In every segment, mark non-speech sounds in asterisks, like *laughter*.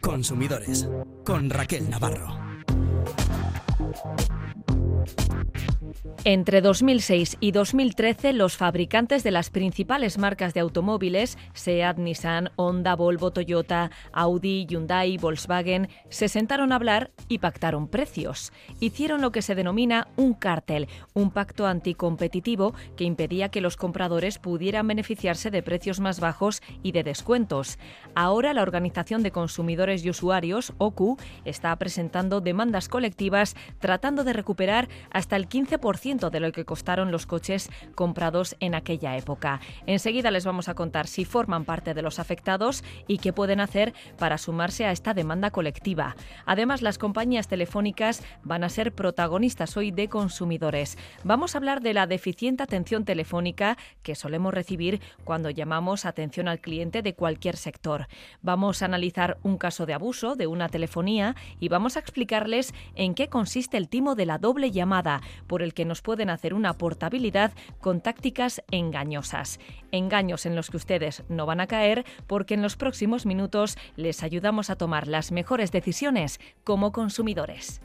Consumidores con Raquel Navarro. Entre 2006 y 2013, los fabricantes de las principales marcas de automóviles, Seat, Nissan, Honda, Volvo, Toyota, Audi, Hyundai, Volkswagen, se sentaron a hablar y pactaron precios. Hicieron lo que se denomina un cártel, un pacto anticompetitivo que impedía que los compradores pudieran beneficiarse de precios más bajos y de descuentos. Ahora la Organización de Consumidores y Usuarios, OCU, está presentando demandas colectivas tratando de recuperar hasta el 15% de lo que costaron los coches comprados en aquella época. Enseguida les vamos a contar si forman parte de los afectados y qué pueden hacer para sumarse a esta demanda colectiva. Además, las compañías telefónicas van a ser protagonistas hoy de consumidores. Vamos a hablar de la deficiente atención telefónica que solemos recibir cuando llamamos atención al cliente de cualquier sector. Vamos a analizar un caso de abuso de una telefonía y vamos a explicarles en qué consiste el timo de la doble llamada, por el que nos pueden hacer una portabilidad con tácticas engañosas. Engaños en los que ustedes no van a caer porque en los próximos minutos les ayudamos a tomar las mejores decisiones como consumidores.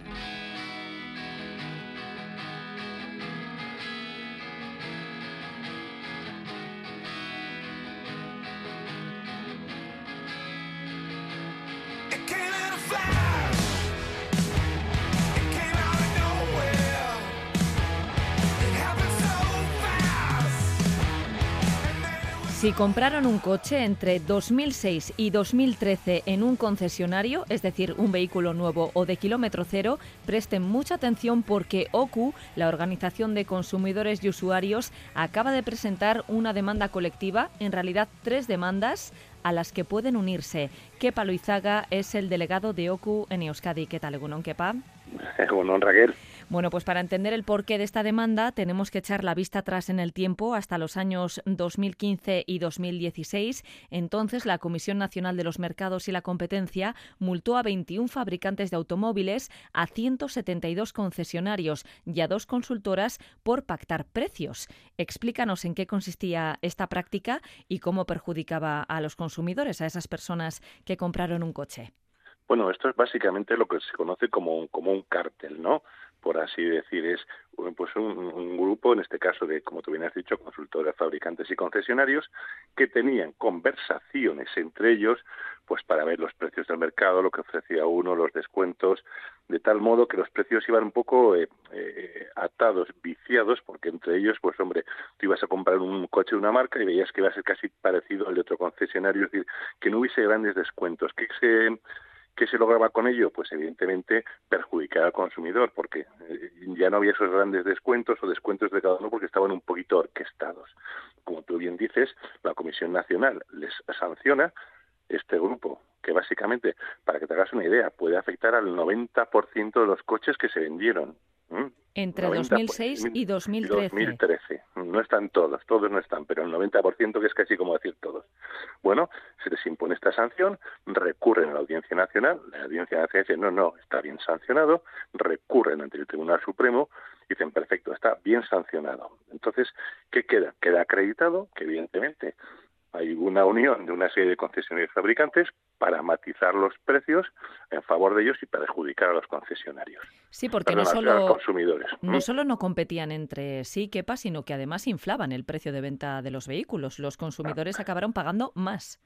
Si compraron un coche entre 2006 y 2013 en un concesionario, es decir, un vehículo nuevo o de kilómetro cero, presten mucha atención porque OCU, la Organización de Consumidores y Usuarios, acaba de presentar una demanda colectiva, en realidad tres demandas, a las que pueden unirse. Kepa Luizaga es el delegado de OCU en Euskadi. ¿Qué tal, Egunon, Kepa? *laughs* Bueno, Raquel. Bueno, pues para entender el porqué de esta demanda tenemos que echar la vista atrás en el tiempo hasta los años 2015 y 2016. Entonces, la Comisión Nacional de los Mercados y la Competencia multó a 21 fabricantes de automóviles, a 172 concesionarios y a dos consultoras por pactar precios. Explícanos en qué consistía esta práctica y cómo perjudicaba a los consumidores, a esas personas que compraron un coche. Bueno, esto es básicamente lo que se conoce como un, como un cártel, ¿no? Por así decir, es pues un, grupo, en este caso de, como tú bien has dicho, consultores, fabricantes y concesionarios, que tenían conversaciones entre ellos, pues para ver los precios del mercado, lo que ofrecía uno, los descuentos, de tal modo que los precios iban un poco eh, eh, atados, viciados, porque entre ellos, pues hombre, tú ibas a comprar un coche de una marca y veías que iba a ser casi parecido al de otro concesionario, es decir, que no hubiese grandes descuentos, que ¿Qué se lograba con ello? Pues evidentemente perjudicar al consumidor, porque eh, ya no había esos grandes descuentos o descuentos de cada uno porque estaban un poquito orquestados. Como tú bien dices, la Comisión Nacional les sanciona este grupo, que básicamente, para que te hagas una idea, puede afectar al 90% de los coches que se vendieron. Entre 2006 y 2013. 2013. No están todos, todos no están, pero el 90% que es casi como decir todos. Bueno, se les impone esta sanción, recurren a la Audiencia Nacional, la Audiencia Nacional dice, no, no, está bien sancionado, recurren ante el Tribunal Supremo, dicen, perfecto, está bien sancionado. Entonces, ¿qué queda? Queda acreditado que, evidentemente, hay una unión de una serie de concesionarios fabricantes para matizar los precios en favor de ellos y perjudicar a los concesionarios. Sí, porque no solo, consumidores. no solo no competían entre sí, quepa, sino que además inflaban el precio de venta de los vehículos. Los consumidores acabaron pagando más.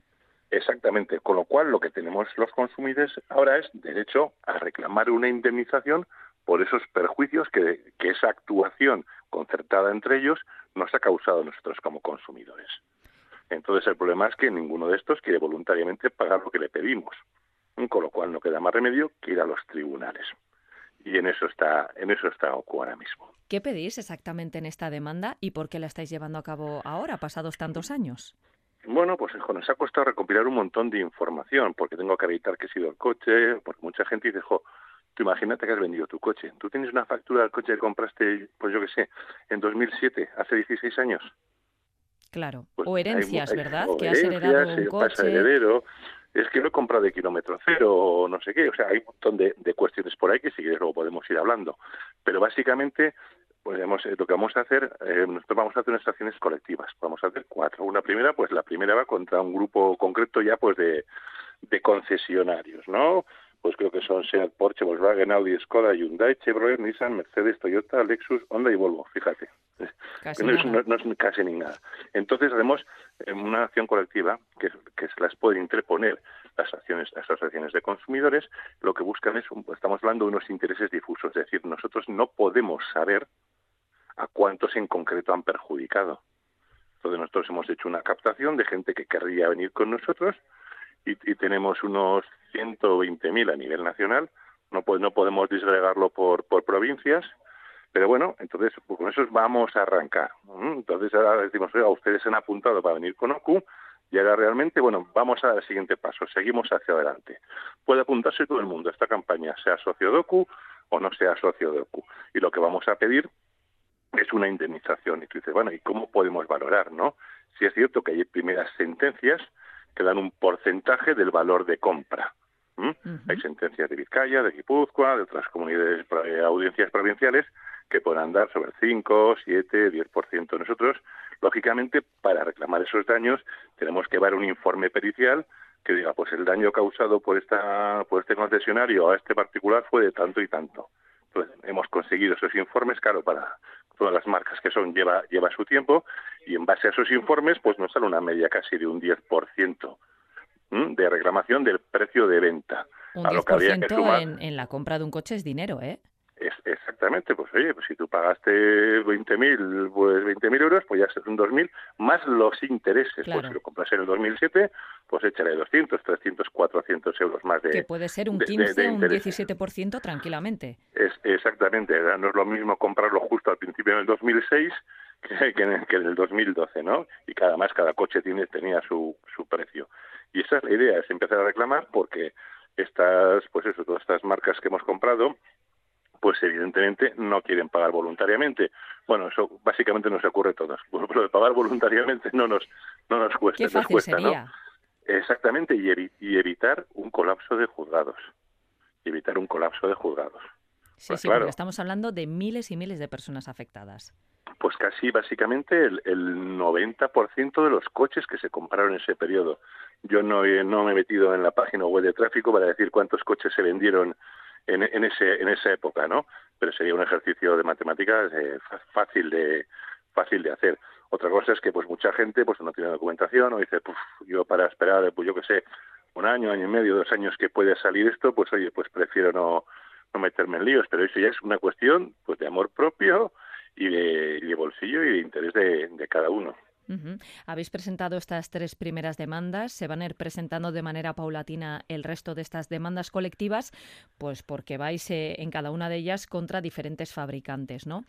Exactamente, con lo cual lo que tenemos los consumidores ahora es derecho a reclamar una indemnización por esos perjuicios que, que esa actuación concertada entre ellos nos ha causado a nosotros como consumidores. Entonces el problema es que ninguno de estos quiere voluntariamente pagar lo que le pedimos, con lo cual no queda más remedio que ir a los tribunales. Y en eso está, en eso está OCU ahora mismo. ¿Qué pedís exactamente en esta demanda y por qué la estáis llevando a cabo ahora, pasados tantos años? Bueno, pues nos ha costado recopilar un montón de información, porque tengo que evitar que he sido el coche, porque mucha gente dice, jo, tú imagínate que has vendido tu coche. ¿Tú tienes una factura del coche que compraste, pues yo qué sé, en 2007, hace 16 años? Claro, pues o herencias, ¿verdad? que has heredado un coche. heredero, es que lo he comprado de kilómetro cero o no sé qué. O sea, hay un montón de, cuestiones por ahí que si quieres luego podemos ir hablando. Pero básicamente Pues eh, lo que vamos a hacer, eh, nosotros vamos a hacer unas acciones colectivas. Vamos a hacer cuatro. Una primera, pues la primera va contra un grupo concreto ya, pues de, de concesionarios, ¿no? Pues creo que son Seat, Porsche, Volkswagen, Audi, Skoda, Hyundai, Chevrolet, Nissan, Mercedes, Toyota, Lexus, Honda y Volvo. Fíjate, casi no, es, no, es, casi ni nada. Entonces haremos eh, una acción colectiva que, que se las puede interponer las acciones, las asociaciones de consumidores, lo que buscan es, estamos hablando de unos intereses difusos, es decir, nosotros no podemos saber a cuántos en concreto han perjudicado. Entonces nosotros hemos hecho una captación de gente que querría venir con nosotros y, tenemos unos 120.000 a nivel nacional. No, no podemos disgregarlo por, por provincias, pero bueno, entonces pues con eso vamos a arrancar. Entonces ahora decimos, oiga, ustedes han apuntado para venir con OCU y ahora realmente, bueno, vamos al siguiente paso, seguimos hacia adelante. Puede apuntarse todo el mundo a esta campaña, sea socio de OCU o no sea socio de OCU. Y lo que vamos a pedir es una indemnización. Y tú dices, bueno, ¿y cómo podemos valorar, no? Si es cierto que hay primeras sentencias que dan un porcentaje del valor de compra. Hay sentencias de Vizcaya, de Guipúzcoa, de otras comunidades, eh, audiencias provinciales que puedan dar sobre el 5, 7, 10%. Nosotros, lógicamente, para reclamar esos daños, tenemos que dar un informe pericial que diga, pues el daño causado por, esta, por este concesionario a este particular fue de tanto y tanto. Entonces, hemos conseguido esos informes, claro, para todas las marcas que son, lleva, lleva su tiempo, y en base a esos informes, pues nos sale una media casi de un 10% de reclamación del precio de venta. Un 10% en, en la compra de un coche es dinero, ¿eh? Es, exactamente, pues oye, pues si tú pagaste 20.000 pues 20.000 euros, pues ya son 2.000, más los intereses. Pues si lo compras en el 2007, pues échale 200, 300, 400 euros más de Que puede ser un 15, un 17% tranquilamente. Es, exactamente, no es lo mismo comprarlo justo al principio del 2006 que, que, en, el, que en el 2012, ¿no? Y cada más, cada coche tiene, tenía su, su precio. Y esa es la idea, es empezar a reclamar porque estas, pues eso, todas estas marcas que hemos comprado, pues evidentemente no quieren pagar voluntariamente. Bueno, eso básicamente nos ocurre a todos. Lo de pagar voluntariamente no nos, no nos cuesta. Qué cuesta, ¿no? Exactamente, y, y, evitar un colapso de juzgados. Y evitar un colapso de juzgados. Sí, pues sí, porque estamos hablando de miles y miles de personas afectadas. Pues casi básicamente el, el 90% de los coches que se compraron en ese periodo. Yo no, no me he metido en la página web de tráfico para decir cuántos coches se vendieron en, en, ese, en esa época, ¿no? Pero sería un ejercicio de matemáticas eh, fácil de fácil de hacer. Otra cosa es que pues mucha gente pues no tiene documentación o dice, pues yo para esperar, pues yo qué sé, un año, año y medio, dos años que puede salir esto, pues oye, pues prefiero no, no meterme en líos. Pero eso ya es una cuestión pues de amor propio y de, bolsillo y de interés de cada uno. Habéis presentado estas tres primeras demandas, se van a ir presentando de manera paulatina el resto de estas demandas colectivas, pues porque vais eh, en cada una de ellas contra diferentes fabricantes, ¿no?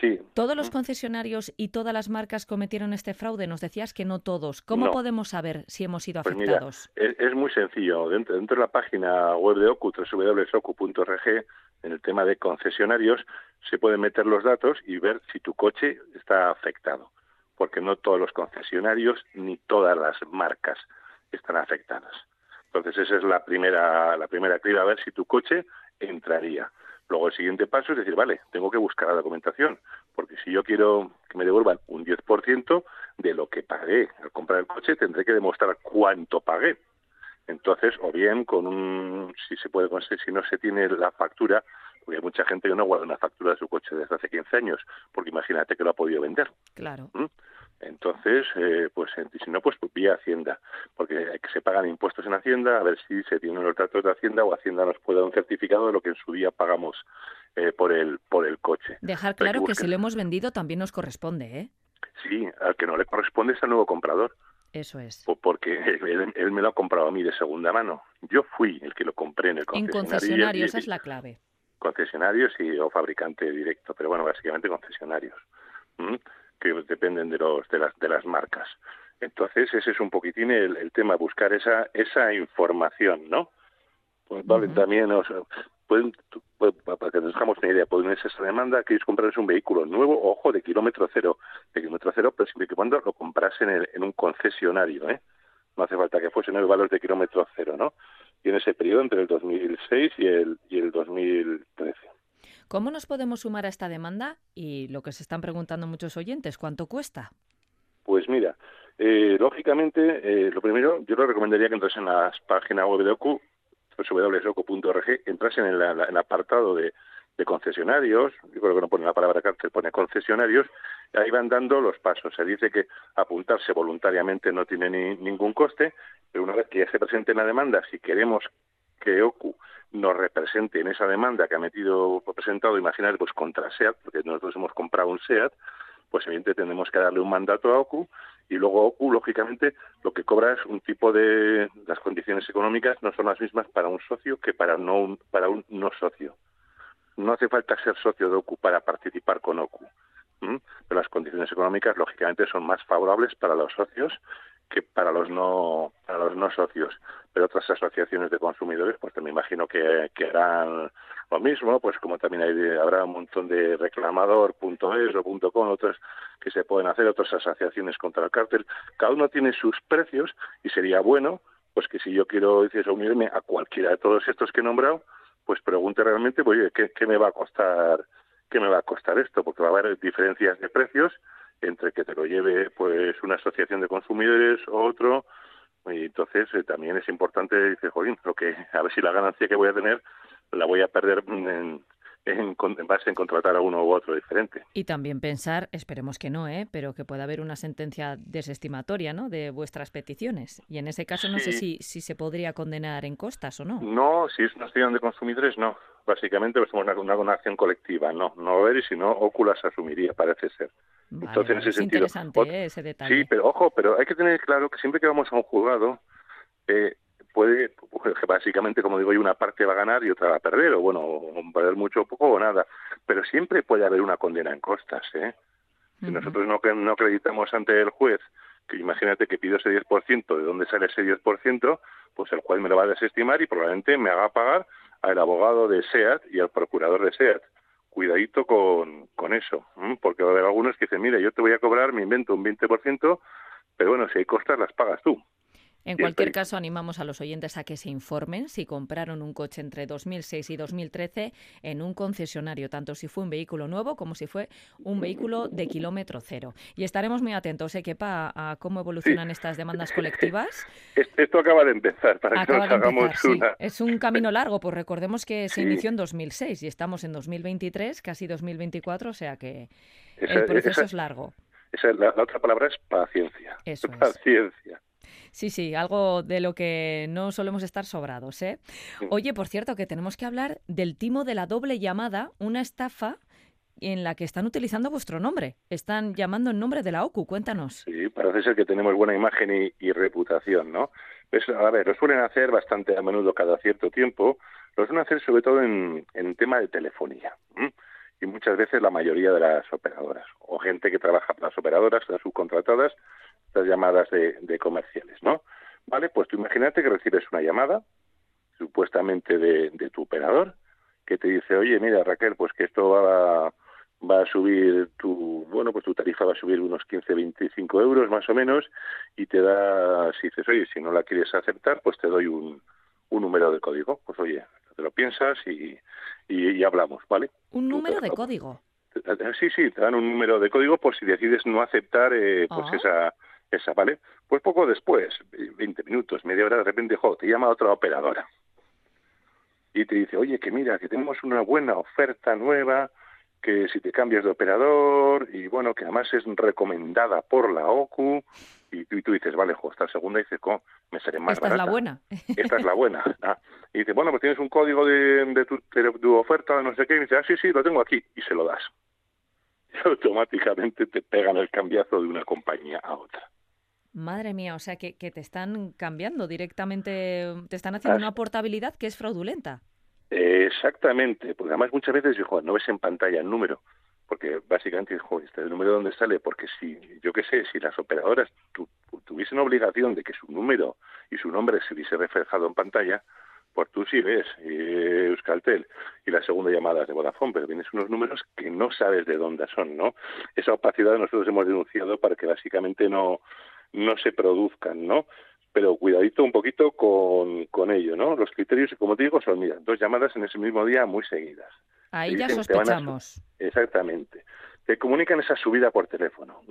Sí. ¿Todos los concesionarios y todas las marcas cometieron este fraude? Nos decías que no todos. ¿Cómo podemos saber si hemos sido pues afectados? es, muy sencillo. Dentro, dentro, de la página web de OCU, www.ocu.org, en el tema de concesionarios, se pueden meter los datos y ver si tu coche está afectado porque no todos los concesionarios ni todas las marcas están afectadas. Entonces esa es la primera la primera criba a ver si tu coche entraría. Luego el siguiente paso es decir, vale, tengo que buscar la documentación, porque si yo quiero que me devuelvan un 10% de lo que pagué al comprar el coche, tendré que demostrar cuánto pagué. Entonces, o bien con un, si se puede si no se tiene la factura, porque hay mucha gente que no guarda una factura de su coche desde hace 15 años, porque imagínate que lo ha podido vender. Claro. ¿Mm? Entonces, eh, pues si no, pues vía Hacienda, porque se pagan impuestos en Hacienda, a ver si se tienen los datos de Hacienda o Hacienda nos puede dar un certificado de lo que en su día pagamos eh, por el por el coche. Dejar claro que, si lo hemos vendido también nos corresponde, ¿eh? Sí, al que no le corresponde es al nuevo comprador. Eso es. Porque él, me lo ha comprado a mí de segunda mano. Yo fui el que lo compré en el concesionario. En concesionario, esa es la clave. Concesionarios y o fabricante directo, pero bueno, básicamente concesionarios que dependen de, los, de, las, de las marcas. Entonces, ese es un poquitín el, tema, buscar esa, esa información, ¿no? Pues vale, también, o sea, pueden, para que nos dejamos una idea, pueden ser esa demanda, queréis comprarse un vehículo nuevo, ojo, de kilómetro cero, de kilómetro cero, pero siempre que cuando lo comprasen en, en un concesionario, ¿eh? No hace falta que fuesen el valor de kilómetro cero, ¿no? Y en ese periodo, entre el 2006 y el, y el 2013. ¿Cómo nos podemos sumar a esta demanda? Y lo que se están preguntando muchos oyentes, ¿cuánto cuesta? Pues mira, eh, lógicamente, eh, lo primero, yo le recomendaría que entrasen en la página web de OCU, www.ocu.org, entrasen en, en el apartado de, de concesionarios, yo creo que no pone la palabra cárcel, pone concesionarios, ahí van dando los pasos. Se dice que apuntarse voluntariamente no tiene ni, ningún coste, pero una vez que ya se presente la demanda, si queremos que OCU nos represente en esa demanda que ha metido presentado, imaginar, pues contra SEAT, porque nosotros hemos comprado un SEAT, pues evidentemente tenemos que darle un mandato a OCU y luego OCU, lógicamente, lo que cobra es un tipo de... las condiciones económicas no son las mismas para un socio que para, no para un no socio no hace falta ser socio de OCU para participar con OCU. Pero las condiciones económicas, lógicamente, son más favorables para los socios que para los no para los no socios. Pero otras asociaciones de consumidores, pues me imagino que, que harán lo mismo, pues como también hay, habrá un montón de reclamador.es o .com, otras que se pueden hacer, otras asociaciones contra el cártel. Cada uno tiene sus precios y sería bueno pues que si yo quiero decir, unirme a cualquiera de todos estos que he nombrado, pues pregunte realmente, pues, oye, ¿qué, me va a costar, qué me va a costar esto? Porque va a haber diferencias de precios entre que te lo lleve pues una asociación de consumidores o otro y entonces eh, también es importante dice jolín lo que a ver si la ganancia que voy a tener la voy a perder en, en, base en contratar a uno u otro diferente. Y también pensar, esperemos que no, ¿eh? pero que pueda haber una sentencia desestimatoria ¿no? de vuestras peticiones. Y en ese caso no sé si, si se podría condenar en costas o no. No, si es una acción de consumidores, no. Básicamente pues, somos una, una, acción colectiva, no. No ver y si no, Oculas asumiría, parece ser. Entonces, en ese es sentido. interesante ¿eh? ese detalle. Sí, pero ojo, pero hay que tener claro que siempre que vamos a un juzgado, eh, puede, pues, básicamente, como digo, una parte va a ganar y otra va a perder, o bueno, va a perder mucho o poco o nada, pero siempre puede haber una condena en costas, ¿eh? Si nosotros no, no acreditamos ante el juez, que imagínate que pido ese 10%, ¿de dónde sale ese 10%? Pues el juez me lo va a desestimar y probablemente me haga pagar al abogado de SEAT y al procurador de SEAT. Cuidadito con, con eso, porque va a haber algunos que dicen, mira, yo te voy a cobrar, me invento un 20%, pero bueno, si hay costas las pagas tú. En cualquier caso, animamos a los oyentes a que se informen si compraron un coche entre 2006 y 2013 en un concesionario, tanto si fue un vehículo nuevo como si fue un vehículo de kilómetro cero. Y estaremos muy atentos, ¿eh, Kepa, a cómo evolucionan estas demandas *laughs* colectivas. Esto acaba de empezar, para que nos hagamos una... Es un camino largo, pues recordemos que se inició en 2006 y estamos en 2023, casi 2024, o sea que el proceso es largo. la, otra palabra es paciencia. Eso paciencia. Sí, sí, algo de lo que no solemos estar sobrados. ¿eh? Oye, por cierto, que tenemos que hablar del timo de la doble llamada, una estafa en la que están utilizando vuestro nombre. Están llamando en nombre de la OCU. Cuéntanos. Sí, parece ser que tenemos buena imagen y, reputación, ¿no? Pues, a ver, lo suelen hacer bastante a menudo cada cierto tiempo. Lo suelen hacer sobre todo en, en tema de telefonía. Y muchas veces la mayoría de las operadoras o gente que trabaja para las operadoras, las subcontratadas, estas llamadas de, comerciales, ¿no? Vale, pues tú imagínate que recibes una llamada, supuestamente de, tu operador, que te dice, oye, mira Raquel, pues que esto va, va a subir tu, bueno, pues tu tarifa va a subir unos 15, 25 euros más o menos, y te da, si dices, oye, si no la quieres aceptar, pues te doy un, un número de código. Pues oye, te lo piensas y, y, hablamos, ¿vale? ¿Un número de código? Sí, sí, te dan un número de código por si decides no aceptar eh, pues ah. esa esa, ¿vale? Pues poco después, 20 minutos, media hora, de repente, jo, te llama otra operadora y te dice, oye, que mira, que tenemos una buena oferta nueva, que si te cambias de operador y bueno, que además es recomendada por la OCU y tú, dices, vale, jo, esta segunda dice, me seré más Esta es la buena. Esta es la buena. *laughs* Ah, y dice, bueno, pues tienes un código de, de, tu, de tu oferta, no sé qué, y dice, ah, sí, sí, lo tengo aquí, y se lo das. Y *laughs* automáticamente te pegan el cambiazo de una compañía a otra. Madre mía, o sea que, que te están cambiando directamente, te están haciendo una portabilidad que es fraudulenta. exactamente, porque además muchas veces dijo, no ves en pantalla el número, porque básicamente dijo, ¿este el número dónde sale? Porque si, yo qué sé, si las operadoras tuviesen obligación de que su número y su nombre se hubiese reflejado en pantalla, pues tú sí ves eh, Euskaltel y la segunda llamada es de Vodafone, pero tienes unos números que no sabes de dónde son, ¿no? Esa opacidad nosotros hemos denunciado para que básicamente no no se produzcan, ¿no? Pero cuidadito un poquito con, con ello, ¿no? Los criterios, como te digo, son, mira, dos llamadas en ese mismo día muy seguidas. Ahí ya sospechamos. exactamente. Te comunican esa subida por teléfono.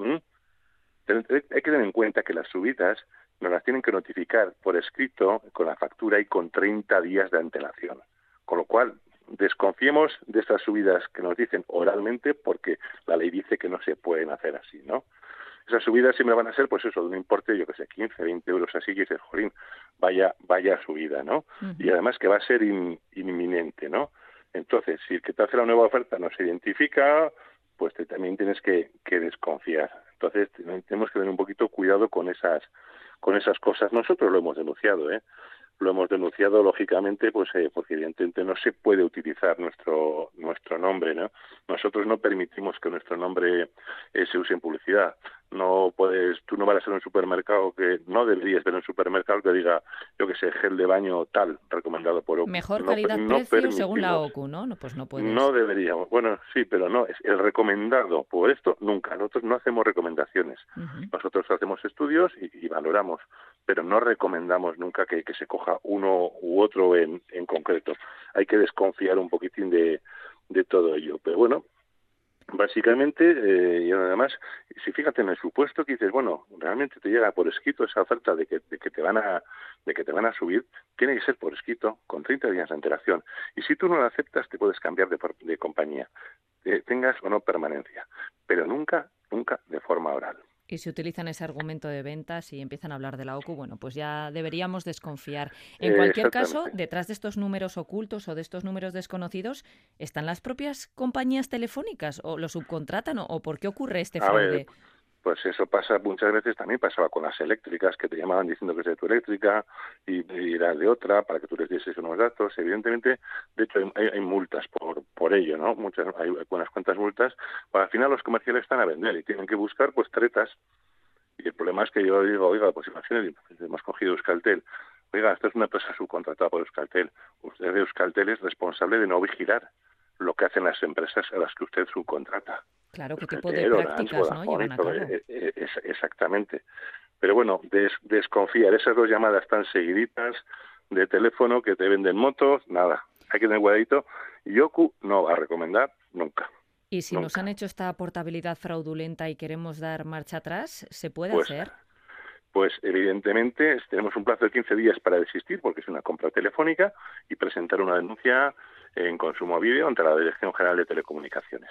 Hay que tener en cuenta que las subidas nos las tienen que notificar por escrito, con la factura y con 30 días de antelación. Con lo cual, desconfiemos de estas subidas que nos dicen oralmente porque la ley dice que no se pueden hacer así, ¿no? Esas subidas siempre van a ser, pues eso, de un importe, yo que sé, 15, 20 euros así, y dices, jolín, vaya, vaya subida, ¿no? Y además que va a ser inminente, ¿no? Entonces, si el que te hace la nueva oferta no se identifica, pues te, también tienes que, que desconfiar. Entonces, tenemos que tener un poquito cuidado con esas, con esas cosas. Nosotros lo hemos denunciado, ¿eh? lo hemos denunciado lógicamente pues eh, porque evidentemente no se puede utilizar nuestro nuestro nombre no nosotros no permitimos que nuestro nombre eh, se use en publicidad no puedes tú no vas a ser un supermercado que no deberías ver un supermercado que diga yo que sé gel de baño tal recomendado por OCU mejor calidad precio según la OCU no pues no puedes. no deberíamos. Bueno sí pero no es el recomendado por esto nunca. Nosotros no hacemos recomendaciones. Nosotros hacemos estudios y, valoramos pero no recomendamos nunca que, que se coja uno u otro en, en concreto. Hay que desconfiar un poquitín de, de todo ello. Pero bueno, básicamente eh, y además si fíjate en el supuesto que dices bueno realmente te llega por escrito esa oferta de que, de que te van a de que te van a subir tiene que ser por escrito con 30 días de antelación. Y si tú no la aceptas te puedes cambiar de, compañía eh, tengas o no permanencia. Pero nunca nunca de forma oral y si utilizan ese argumento de ventas y empiezan a hablar de la OCU, bueno, pues ya deberíamos desconfiar. En cualquier caso, detrás de estos números ocultos o de estos números desconocidos, ¿están las propias compañías telefónicas o lo subcontratan o, por qué ocurre este fraude? Pues eso pasa muchas veces también pasaba con las eléctricas que te llamaban diciendo que es de tu eléctrica y, era de otra para que tú les dieses unos datos. Evidentemente de hecho hay, multas por por ello no muchas hay unas cuantas multas. Para al final los comerciales están a vender y tienen que buscar pues tretas. Y el problema es que yo digo oiga pues imagínate hemos cogido Euskaltel. Oiga esto es una empresa subcontratada por Euskaltel. Usted de Euskaltel es responsable de no vigilar lo que hacen las empresas a las que usted subcontrata Claro, qué tipo de prácticas ¿no? llevan a cabo. Eh, eh, exactamente. Pero bueno, desconfiar, esas dos llamadas tan seguiditas de teléfono que te venden motos, nada, hay que tener cuidadito. Yoku no va a recomendar nunca. Y si nos han hecho esta portabilidad fraudulenta y queremos dar marcha atrás, ¿se puede pues, hacer? Pues evidentemente tenemos un plazo de 15 días para desistir porque es una compra telefónica y presentar una denuncia en consumo vídeo ante la Dirección General de Telecomunicaciones.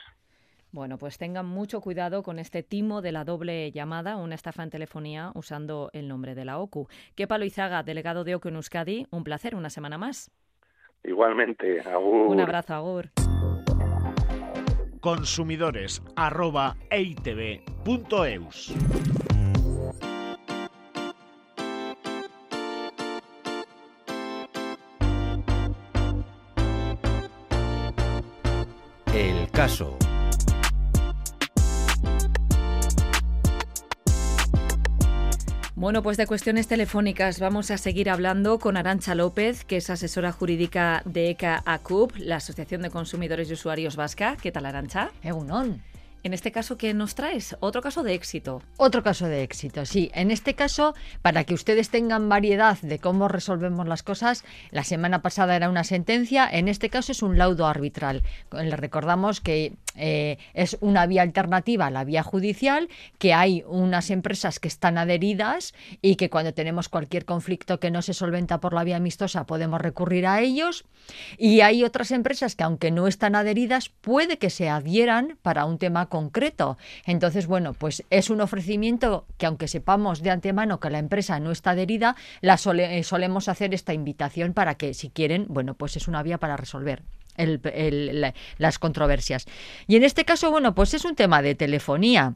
Bueno, pues tengan mucho cuidado con este timo de la doble llamada, una estafa en telefonía usando el nombre de la OCU. Kepa Loizaga, delegado de OCU en Euskadi, un placer, una semana más. Igualmente, Agur. Un abrazo, Agur. Consumidores El caso. Bueno, pues de cuestiones telefónicas vamos a seguir hablando con Arancha López, que es asesora jurídica de ECA ACUP, la Asociación de Consumidores y Usuarios Vasca. ¿Qué tal, Arancha? Egunon. En este caso, ¿qué nos traes? Otro caso de éxito. Otro caso de éxito, sí. En este caso, para que ustedes tengan variedad de cómo resolvemos las cosas, la semana pasada era una sentencia, en este caso es un laudo arbitral. Le recordamos que eh, es una vía alternativa a la vía judicial, que hay unas empresas que están adheridas y que cuando tenemos cualquier conflicto que no se solventa por la vía amistosa podemos recurrir a ellos. Y hay otras empresas que aunque no están adheridas, puede que se adhieran para un tema concreto. Entonces, bueno, pues es un ofrecimiento que aunque sepamos de antemano que la empresa no está adherida, la eh, solemos hacer esta invitación para que si quieren, bueno, pues es una vía para resolver. Las controversias. Y en este caso, bueno, pues es un tema de telefonía.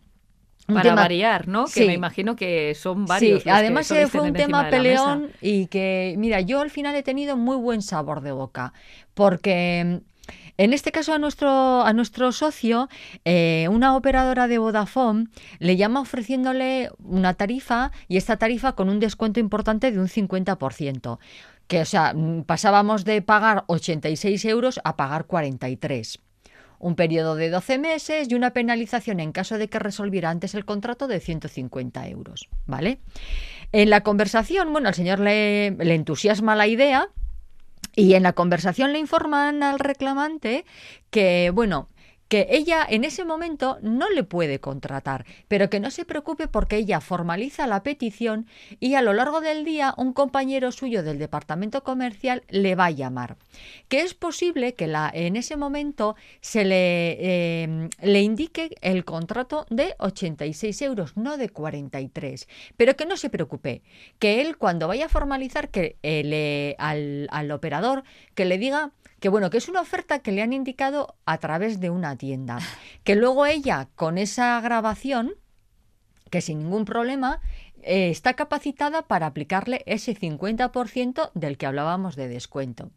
para variar, ¿no? Que me imagino que son varios. Sí, además fue un tema peleón y que, mira, yo al final he tenido muy buen sabor de boca, porque en este caso a nuestro, a nuestro socio, eh, una operadora de Vodafone le llama ofreciéndole una tarifa y esta tarifa con un descuento importante de un 50%. Que, o sea, mm, pasábamos de pagar 86 euros a pagar 43 un periodo de 12 meses y una penalización en caso de que resolviera antes el contrato de 150 euros. ¿Vale? En la conversación, bueno, al señor le, le entusiasma la idea Y en la conversación le informan al reclamante que, bueno, que ella en ese momento no le puede contratar, pero que no se preocupe porque ella formaliza la petición y a lo largo del día un compañero suyo del departamento comercial le va a llamar. Que es posible que la, en ese momento se le, em, le indique el contrato de 86 euros, no de 43, pero que no se preocupe, que él cuando vaya a formalizar que eh, le, al, al operador que le diga que bueno, que es una oferta que le han indicado a través de una tienda, *laughs* que luego ella con esa grabación, que sin ningún problema, eh, está capacitada para aplicarle ese 50% del que hablábamos de descuento.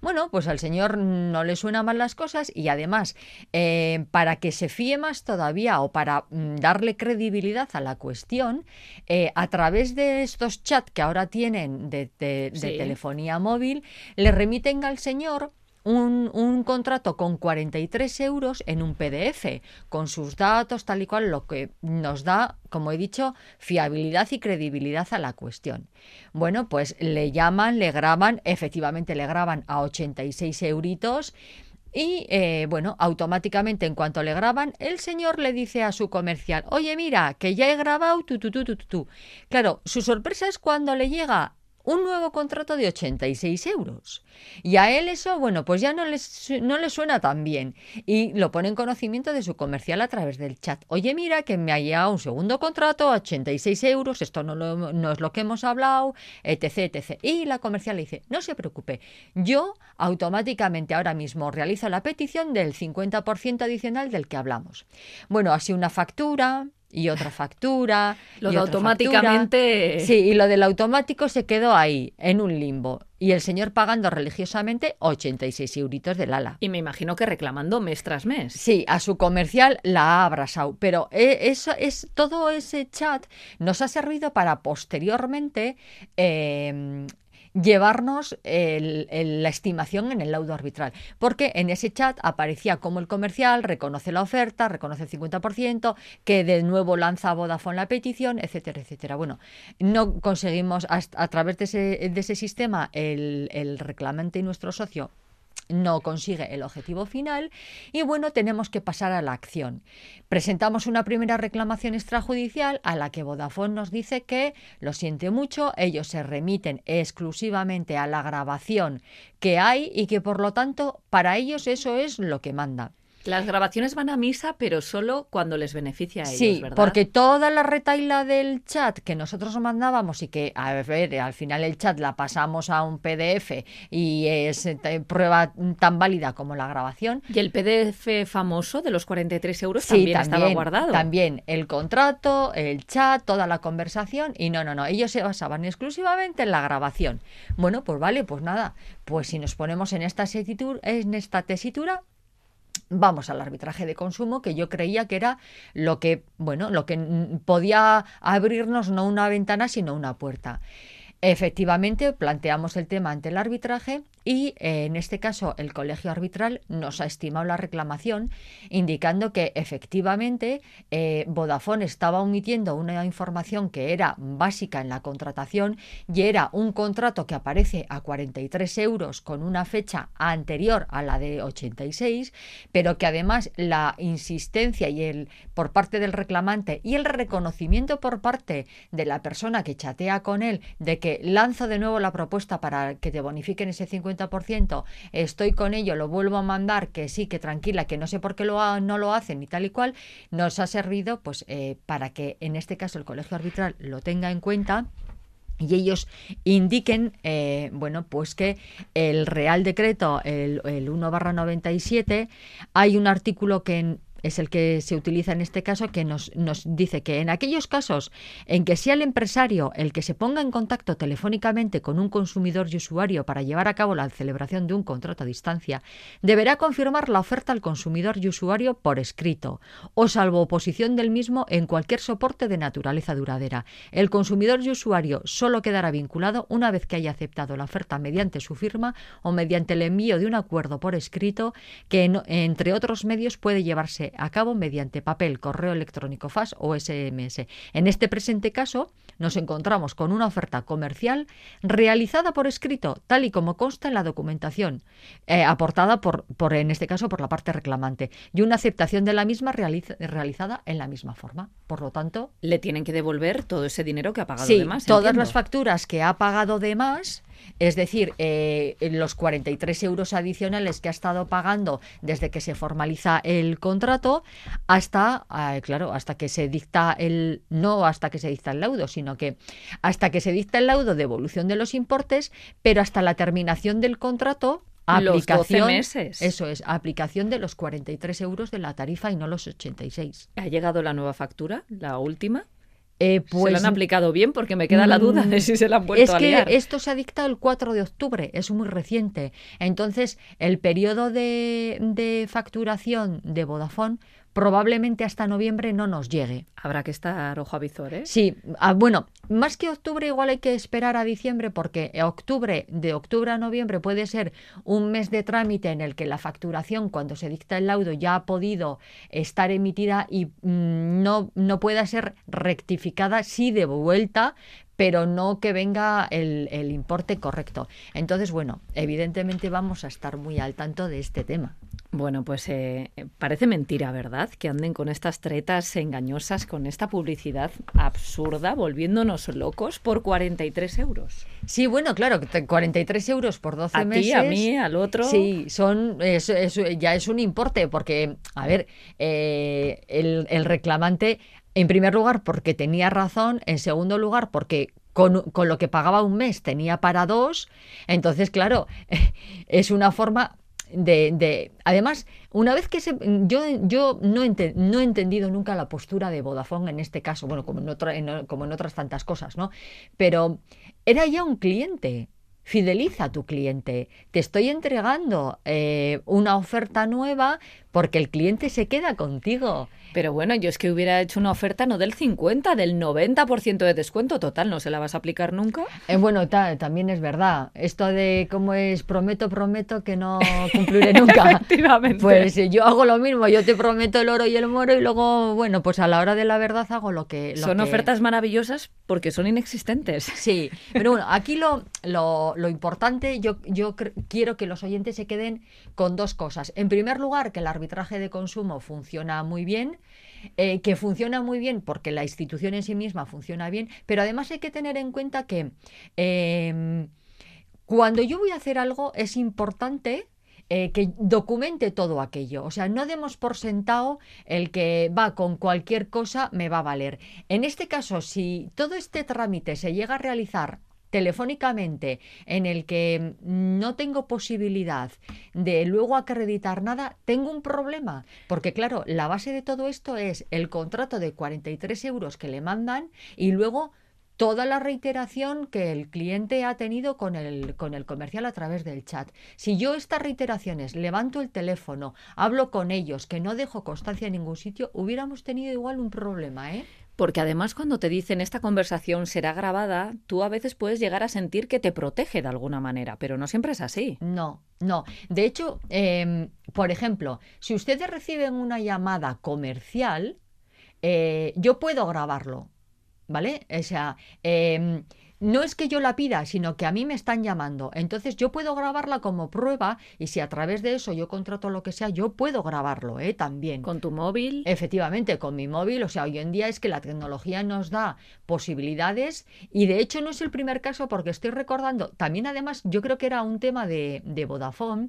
Bueno, pues al señor no le suenan mal las cosas y además, eh, para que se fíe más todavía o para mm, darle credibilidad a la cuestión, eh, a través de estos chats que ahora tienen de, de telefonía móvil, le remiten al señor un, contrato con 43 euros en un PDF, con sus datos tal y cual, lo que nos da, como he dicho, fiabilidad y credibilidad a la cuestión. Bueno, pues le llaman, le graban, efectivamente le graban a 86 euritos. Y eh, bueno, automáticamente en cuanto le graban, el señor le dice a su comercial, oye mira, que ya he grabado tu, tu, tu, tu, tu. Claro, su sorpresa es cuando le llega un nuevo contrato de 86 euros. Y a él eso, bueno, pues ya no, les, no le suena tan bien. Y lo pone en conocimiento de su comercial a través del chat. Oye, mira que me ha llegado un segundo contrato a 86 euros, esto no, no es lo que hemos hablado, etc, etc. Y la comercial le dice, no se preocupe, yo automáticamente ahora mismo realizo la petición del 50% adicional del que hablamos. Bueno, así una factura, y otra factura. Lo de automáticamente. Sí, y lo del automático se quedó ahí, en un limbo. Y el señor pagando religiosamente 86 euritos del ala. Y me imagino que reclamando mes tras mes. Sí, a su comercial la ha abrazado. Pero eh, eso es todo ese chat nos ha servido para posteriormente eh, llevarnos la estimación en el laudo arbitral. Porque en ese chat aparecía como el comercial reconoce la oferta, reconoce el 50%, que de nuevo lanza a Vodafone la petición, etcétera, etcétera. Bueno, no conseguimos a, través de ese, de ese sistema el, el reclamante y nuestro socio no consigue el objetivo final y bueno, tenemos que pasar a la acción. Presentamos una primera reclamación extrajudicial a la que Vodafone nos dice que lo siente mucho, ellos se remiten exclusivamente a la grabación que hay y que por lo tanto para ellos eso es lo que manda. Las grabaciones van a misa, pero solo cuando les beneficia a ellos, sí, ¿verdad? porque toda la retaila del chat que nosotros mandábamos y que, a ver, al final el chat la pasamos a un PDF y es eh, prueba tan válida como la grabación. Y el PDF famoso de los 43 euros también, también estaba guardado. También el contrato, el chat, toda la conversación y no, no, no, ellos se basaban exclusivamente en la grabación. Bueno, pues vale, pues nada, pues si nos ponemos en esta, en esta tesitura, vamos al arbitraje de consumo que yo creía que era lo que bueno lo que podía abrirnos no una ventana sino una puerta efectivamente planteamos el tema ante el arbitraje y eh, en este caso el colegio arbitral nos ha estimado la reclamación indicando que efectivamente eh, Vodafone estaba omitiendo una información que era básica en la contratación y era un contrato que aparece a 43 euros con una fecha anterior a la de 86 pero que además la insistencia y el por parte del reclamante y el reconocimiento por parte de la persona que chatea con él de que lanzo de nuevo la propuesta para que te bonifiquen ese 50 estoy con ello, lo vuelvo a mandar, que sí, que tranquila, que no sé por qué lo no lo hacen y tal y cual, nos ha servido pues eh, para que en este caso el colegio arbitral lo tenga en cuenta y ellos indiquen, eh, bueno, pues que el Real Decreto, el, el 1 barra 97, hay un artículo que en, es el que se utiliza en este caso, que nos, nos, dice que en aquellos casos en que sea el empresario el que se ponga en contacto telefónicamente con un consumidor y usuario para llevar a cabo la celebración de un contrato a distancia, deberá confirmar la oferta al consumidor y usuario por escrito, o salvo oposición del mismo en cualquier soporte de naturaleza duradera. El consumidor y usuario solo quedará vinculado una vez que haya aceptado la oferta mediante su firma o mediante el envío de un acuerdo por escrito que, entre otros medios, puede llevarse a cabo mediante papel, correo electrónico, fax o SMS. En este presente caso, nos encontramos con una oferta comercial realizada por escrito, tal y como consta en la documentación, eh, aportada por, por, en este caso, por la parte reclamante, y una aceptación de la misma realizada en la misma forma. Por lo tanto, le tienen que devolver todo ese dinero que ha pagado de más. Todas las facturas que ha pagado de más es decir, eh, los 43 euros adicionales que ha estado pagando desde que se formaliza el contrato hasta, eh, claro, hasta que se dicta el, no hasta que se dicta el laudo, sino que hasta que se dicta el laudo de evolución de los importes, pero hasta la terminación del contrato aplicación, meses. Eso es, aplicación de los 43 euros de la tarifa y no los 86. ¿Ha llegado la nueva factura, la última? Eh, pues, ¿Se lo han aplicado bien? Porque me queda la duda de si se la han vuelto es a que esto se ha dictado el 4 de octubre, es muy reciente. Entonces, el periodo de, de facturación de Vodafone probablemente hasta noviembre no nos llegue. Habrá que estar ojo a visor, ¿eh? Sí, ah, bueno, más que octubre igual hay que esperar a diciembre porque octubre, de octubre a noviembre puede ser un mes de trámite en el que la facturación cuando se dicta el laudo ya ha podido estar emitida y mm, no, no pueda ser rectificada, sí de vuelta, pero no que venga el, el importe correcto. Entonces, bueno, evidentemente vamos a estar muy al tanto de este tema. Bueno, pues eh, parece mentira, ¿verdad? Que anden con estas tretas engañosas, con esta publicidad absurda, volviéndonos locos por 43 euros. Sí, bueno, claro, 43 euros por 12 meses. A ti, a mí, al otro. Sí, son, ya es un importe, porque, a ver, eh, el, el reclamante, en primer lugar, porque tenía razón, en segundo lugar, porque con, con, lo que pagaba un mes tenía para dos, entonces, claro, *laughs* es una forma de, además, una vez que se, yo, yo no, no he entendido nunca la postura de Vodafone en este caso, bueno, como en, otra, como en otras tantas cosas, ¿no? Pero era ya un cliente. Fideliza a tu cliente. Te estoy entregando eh, una oferta nueva porque el cliente se queda contigo. Pero bueno, yo es que hubiera hecho una oferta no del 50, del 90% de descuento total, ¿no se la vas a aplicar nunca? Eh, bueno, también es verdad. Esto de cómo es prometo, prometo que no cumpliré *laughs* nunca. Efectivamente. Pues eh, yo hago lo mismo, yo te prometo el oro y el moro y luego, bueno, pues a la hora de la verdad hago lo que... son ofertas maravillosas porque son inexistentes. Sí, pero bueno, *laughs* aquí lo, lo, lo importante, yo, yo quiero que los oyentes se queden con dos cosas. En primer lugar, que el arbitraje de consumo funciona muy bien eh, que funciona muy bien porque la institución en sí misma funciona bien, pero además hay que tener en cuenta que em, cuando yo voy a hacer algo es importante eh, que documente todo aquello. O sea, no demos por sentado el que va con cualquier cosa me va a valer. En este caso, si todo este trámite se llega a realizar telefónicamente en el que no tengo posibilidad de luego acreditar nada, tengo un problema. Porque claro, la base de todo esto es el contrato de 43 euros que le mandan y luego toda la reiteración que el cliente ha tenido con el, con el comercial a través del chat. Si yo estas reiteraciones levanto el teléfono, hablo con ellos, que no dejo constancia en ningún sitio, hubiéramos tenido igual un problema, ¿eh? Porque además cuando te dicen esta conversación será grabada, tú a veces puedes llegar a sentir que te protege de alguna manera, pero no siempre es así. No, no. De hecho, em, por ejemplo, si ustedes reciben una llamada comercial, eh, yo puedo grabarlo, ¿vale? O sea, em, no es que yo la pida, sino que a mí me están llamando. Entonces yo puedo grabarla como prueba y si a través de eso yo contrato lo que sea, yo puedo grabarlo ¿eh? también. ¿Con tu móvil? Efectivamente, con mi móvil. O sea, hoy en día es que la tecnología nos da posibilidades y de hecho no es el primer caso porque estoy recordando, también además yo creo que era un tema de, de Vodafone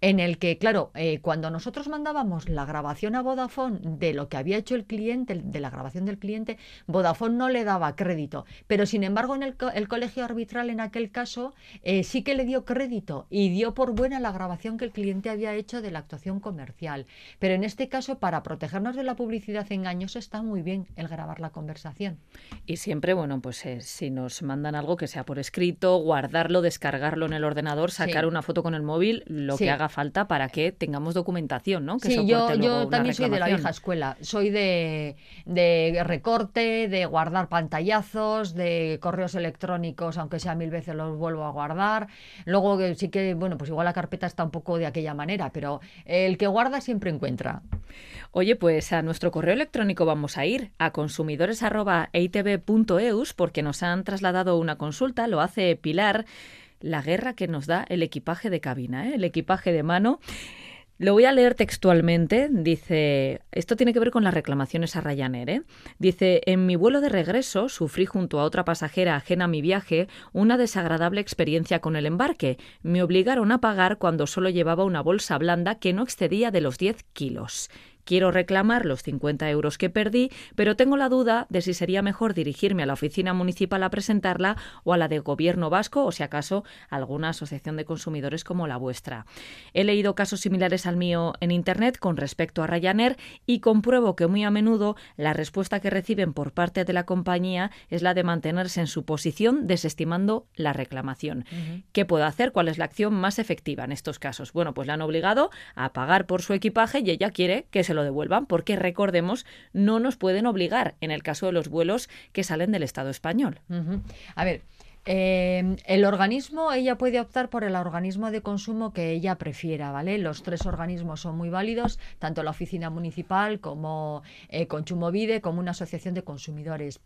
en el que, claro, eh, cuando nosotros mandábamos la grabación a Vodafone de lo que había hecho el cliente, de la grabación del cliente, Vodafone no le daba crédito. Pero sin embargo en el el colegio arbitral en aquel caso eh, sí que le dio crédito y dio por buena la grabación que el cliente había hecho de la actuación comercial. Pero en este caso, para protegernos de la publicidad engañosa, está muy bien el grabar la conversación. Y siempre, bueno, pues eh, si nos mandan algo que sea por escrito, guardarlo, descargarlo en el ordenador, sacar una foto con el móvil, lo que haga falta para que tengamos documentación, ¿no? Que sí, yo, yo también soy de la vieja escuela. Soy de, de recorte, de guardar pantallazos, de correos electrónicos electrónicos, aunque sea mil veces los vuelvo a guardar. Luego sí que, bueno, pues igual la carpeta está un poco de aquella manera, pero el que guarda siempre encuentra. Oye, pues a nuestro correo electrónico vamos a ir a consumidores.eitv.eus porque nos han trasladado una consulta, lo hace Pilar, la guerra que nos da el equipaje de cabina, ¿eh? el equipaje de mano. Lo voy a leer textualmente. Dice, esto tiene que ver con las reclamaciones a Ryanair. ¿eh? Dice, en mi vuelo de regreso sufrí junto a otra pasajera ajena a mi viaje una desagradable experiencia con el embarque. Me obligaron a pagar cuando solo llevaba una bolsa blanda que no excedía de los 10 kilos. Quiero reclamar los 50 euros que perdí, pero tengo la duda de si sería mejor dirigirme a la oficina municipal a presentarla o a la de gobierno vasco o si acaso a alguna asociación de consumidores como la vuestra. He leído casos similares al mío en Internet con respecto a Ryanair y compruebo que muy a menudo la respuesta que reciben por parte de la compañía es la de mantenerse en su posición desestimando la reclamación. ¿Qué puedo hacer? ¿Cuál es la acción más efectiva en estos casos? Bueno, pues la han obligado a pagar por su equipaje y ella quiere que se lo devuelvan, porque recordemos, no nos pueden obligar en el caso de los vuelos que salen del Estado español. A ver, eh, el organismo, ella puede optar por el organismo de consumo que ella prefiera, ¿vale? Los tres organismos son muy válidos, tanto la oficina municipal como eh, Consumovide, como una asociación de consumidores.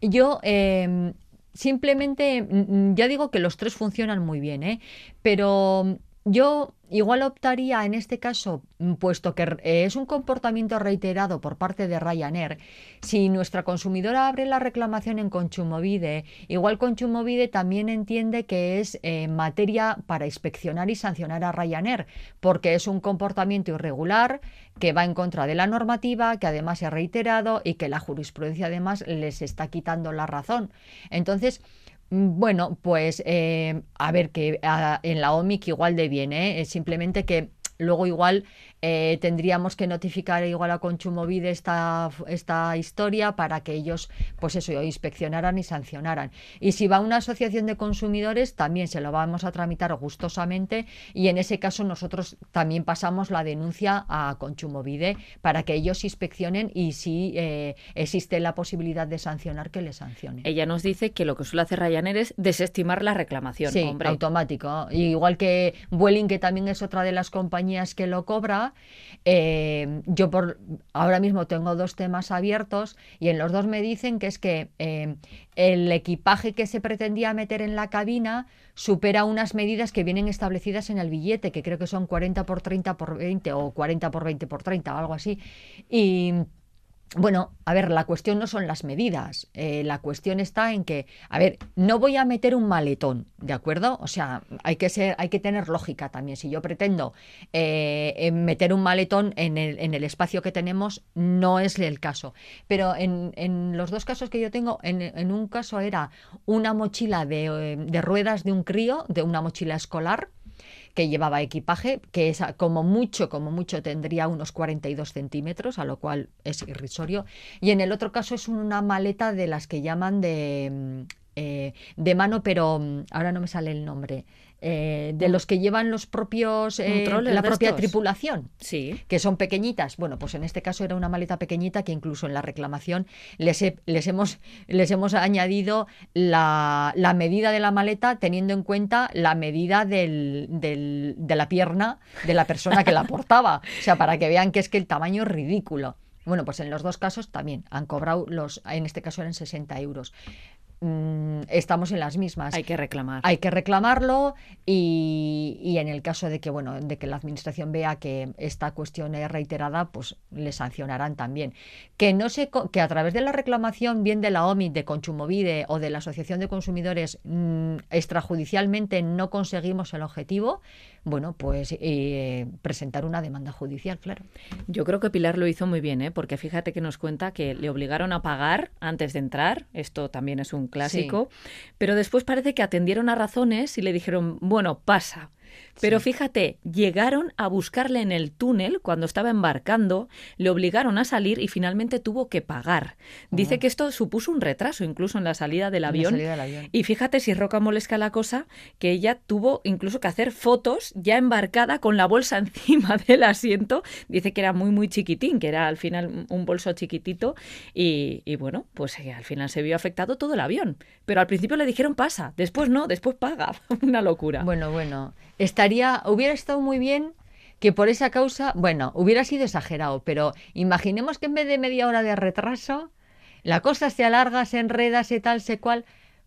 Yo eh, simplemente, mm, mm, ya digo que los tres funcionan muy bien, ¿eh? Pero yo igual optaría en este caso, mm, puesto que eh, es un comportamiento reiterado por parte de Ryanair, si nuestra consumidora abre la reclamación en Conchumovide, igual Conchumovide también entiende que es eh, materia para inspeccionar y sancionar a Ryanair, porque es un comportamiento irregular que va en contra de la normativa, que además es reiterado y que la jurisprudencia además les está quitando la razón. Entonces, bueno, pues eh, a ver, que en la OMIC igual de bien, ¿eh? Simplemente que luego igual eh, tendríamos que notificar igual a Conchumovide esta, esta historia para que ellos, pues eso, inspeccionaran y sancionaran. Y si va a una asociación de consumidores, también se lo vamos a tramitar gustosamente y en ese caso nosotros también pasamos la denuncia a Conchumovide para que ellos inspeccionen y si eh, existe la posibilidad de sancionar, que le sancione. Ella nos dice que lo que suele hacer Ryanair es desestimar la reclamación. Sí, automático. Igual que Vueling, que también es otra de las compañías que lo cobra, eh, yo por ahora mismo tengo dos temas abiertos y en los dos me dicen que es que eh, el equipaje que se pretendía meter en la cabina supera unas medidas que vienen establecidas en el billete, que creo que son 40 por 30 por 20 o 40 por 20 por 30 o algo así. Y bueno, a ver, la cuestión no son las medidas, eh, la cuestión está en que, a ver, no voy a meter un maletón, ¿de acuerdo? O sea, hay que ser, hay que tener lógica también. Si yo pretendo eh, meter un maletón en el, en el, espacio que tenemos, no es el caso. Pero en, en los dos casos que yo tengo, en, en un caso era una mochila de, eh, de ruedas de un crío, de una mochila escolar, que llevaba equipaje, que es como mucho, como mucho tendría unos 42 centímetros, a lo cual es irrisorio. Y en el otro caso es una maleta de las que llaman de, mm, eh, de mano, pero mm, ahora no me sale el nombre. Eh, de los que llevan los propios eh, la propia tripulación, sí. que son pequeñitas. Bueno, pues en este caso era una maleta pequeñita que incluso en la reclamación les, les, hemos, les hemos añadido la, la, medida de la maleta teniendo en cuenta la medida del, del, de la pierna de la persona que la *laughs* portaba. O sea, para que vean que es que el tamaño es ridículo. Bueno, pues en los dos casos también han cobrado los, en este caso eran 60 euros. Mm, estamos en las mismas. Hay que reclamar. Hay que reclamarlo y, y, en el caso de que, bueno, de que la administración vea que esta cuestión es reiterada, pues le sancionarán también. Que no se, que a través de la reclamación, bien de la OMI, de Consumovide o de la Asociación de Consumidores, mm, extrajudicialmente no conseguimos el objetivo, bueno, pues eh, presentar una demanda judicial, claro. Yo creo que Pilar lo hizo muy bien, ¿eh? porque fíjate que nos cuenta que le obligaron a pagar antes de entrar, esto también es un clásico, pero después parece que atendieron a razones y le dijeron, bueno, pasa. Pero fíjate, llegaron a buscarle en el túnel cuando estaba embarcando, le obligaron a salir y finalmente tuvo que pagar. Dice Oh. que esto supuso un retraso incluso en la salida del avión. salida del avión. Y fíjate si roca molesca la cosa, que ella tuvo incluso que hacer fotos ya embarcada con la bolsa *laughs* encima del asiento. Dice que era muy, muy chiquitín, que era al final un bolso chiquitito. Y, y bueno, pues al final se vio afectado todo el avión. Pero al principio le dijeron pasa, después no, después paga. *laughs* Una locura. Bueno, bueno. Estaría, hubiera estado muy bien que por esa causa, bueno, hubiera sido exagerado, pero imaginemos que en vez de media hora de retraso, la cosa se alarga, se enreda, se tal, se cual.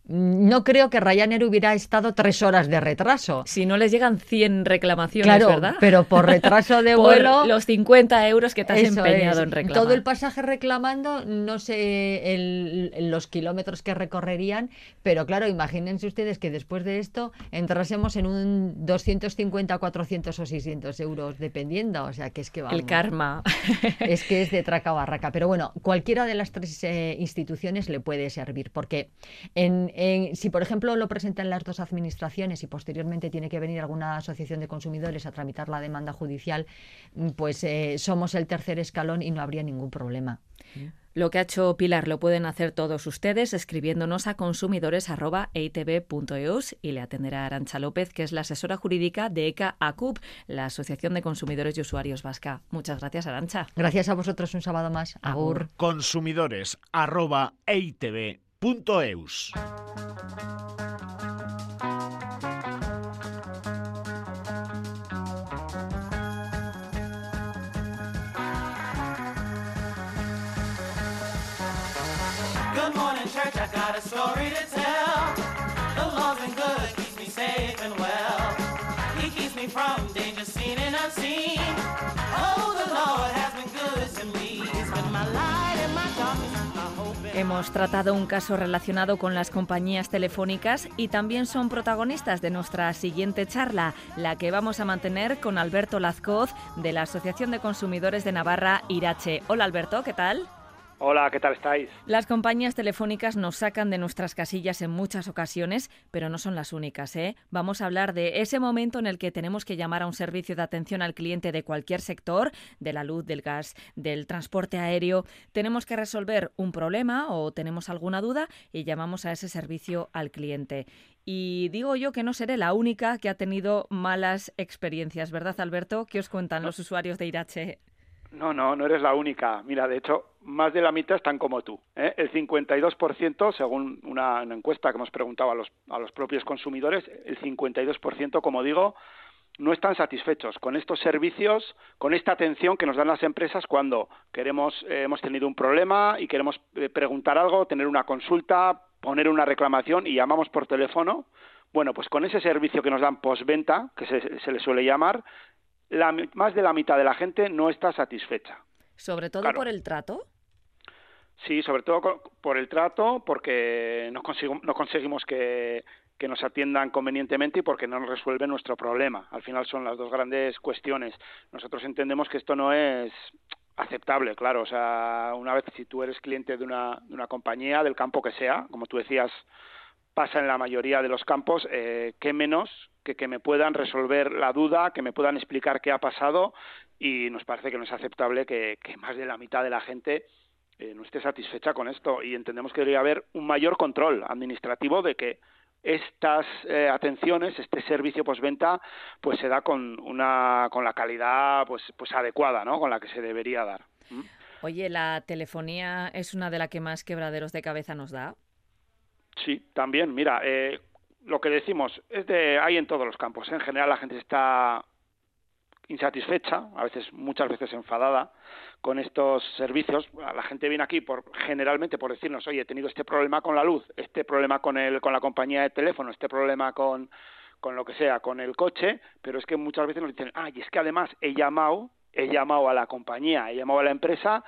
No creo que Ryanair hubiera estado tres horas de retraso. Si no les llegan 100 reclamaciones, Claro, ¿verdad? pero por retraso de *laughs* Por vuelo. los 50 euros que te has empeñado es. en reclamar. Todo el pasaje reclamando, no sé el- los kilómetros que recorrerían, pero claro, imagínense ustedes que después de esto entrásemos en un 250, 400 o 600 euros, dependiendo. O sea, que es que vamos. El karma. *laughs* Es que es de traca barraca. Pero bueno, cualquiera de las tres eh, instituciones le puede servir, porque en, en- si, por ejemplo, lo presentan las dos administraciones y posteriormente tiene que venir alguna asociación de consumidores a tramitar la demanda judicial, mm, pues eh, somos el tercer escalón y no habría ningún problema. Lo que ha hecho Pilar lo pueden hacer todos ustedes escribiéndonos a consumidores.eitv.eus y le atenderá Arancha López, que es la asesora jurídica de ECA ACUP, la Asociación de Consumidores y Usuarios Vasca. Muchas gracias, Arancha. Gracias a vosotros un sábado más. Agur. consumidores arroba Good morning, church. I got a story to tell. The good, keeps me safe and well. He keeps me from danger seen and unseen. Oh, the Lord has been good to me. He's been my light in my darkness, and Hemos tratado un caso relacionado con las compañías telefónicas y también son protagonistas de nuestra siguiente charla, la que vamos a mantener con Alberto Lazcoz de la Asociación de Consumidores de Navarra, Irache. Hola Alberto, ¿qué tal? Hola, ¿qué tal estáis? Las compañías telefónicas nos sacan de nuestras casillas en muchas ocasiones, pero no son las únicas. ¿eh? Vamos a hablar de ese momento en el que tenemos que llamar a un servicio de atención al cliente de cualquier sector, de la luz, del gas, del transporte aéreo. Tenemos que resolver un problema o tenemos alguna duda y llamamos a ese servicio al cliente. Y digo yo que no seré la única que ha tenido malas experiencias, ¿verdad, Alberto? ¿Qué os cuentan los usuarios de Irache? No, no, no eres la única. Mira, de hecho, más de la mitad están como tú. ¿eh? El 52%, según una, una encuesta que hemos preguntado a los, a los propios consumidores, el 52%, como digo, no están satisfechos con estos servicios, con esta atención que nos dan las empresas cuando queremos, eh, hemos tenido un problema y queremos eh, preguntar algo, tener una consulta, poner una reclamación y llamamos por teléfono. Bueno, pues con ese servicio que nos dan postventa, que se, se le suele llamar, la, más de la mitad de la gente no está satisfecha. Sobre todo Claro. por el trato. Sí, sobre todo por el trato, porque no, consigo- no conseguimos que, que nos atiendan convenientemente y porque no nos resuelven nuestro problema. Al final son las dos grandes cuestiones. Nosotros entendemos que esto no es aceptable, claro. O sea, una vez si tú eres cliente de una, de una compañía, del campo que sea, como tú decías, pasa en la mayoría de los campos, eh, qué menos que que me puedan resolver la duda, que me puedan explicar qué ha pasado y nos parece que no es aceptable que, que más de la mitad de la gente eh, no esté satisfecha con esto y entendemos que debería haber un mayor control administrativo de que estas eh, atenciones, este servicio postventa, pues se da con una con la calidad pues pues adecuada, ¿no? Con la que se debería dar. ¿Mm? Oye, ¿la telefonía es una de las que más quebraderos de cabeza nos da? Sí, también. Mira, eh, lo que decimos es de hay en todos los campos. En general la gente está insatisfecha, a veces muchas veces enfadada con estos servicios. La gente viene aquí por generalmente por decirnos, oye, he tenido este problema con la luz, este problema con el con la compañía de teléfono, este problema con con lo que sea, con el coche, pero es que muchas veces nos dicen, ay, es que además he llamado, he llamado a la compañía, he llamado a la empresa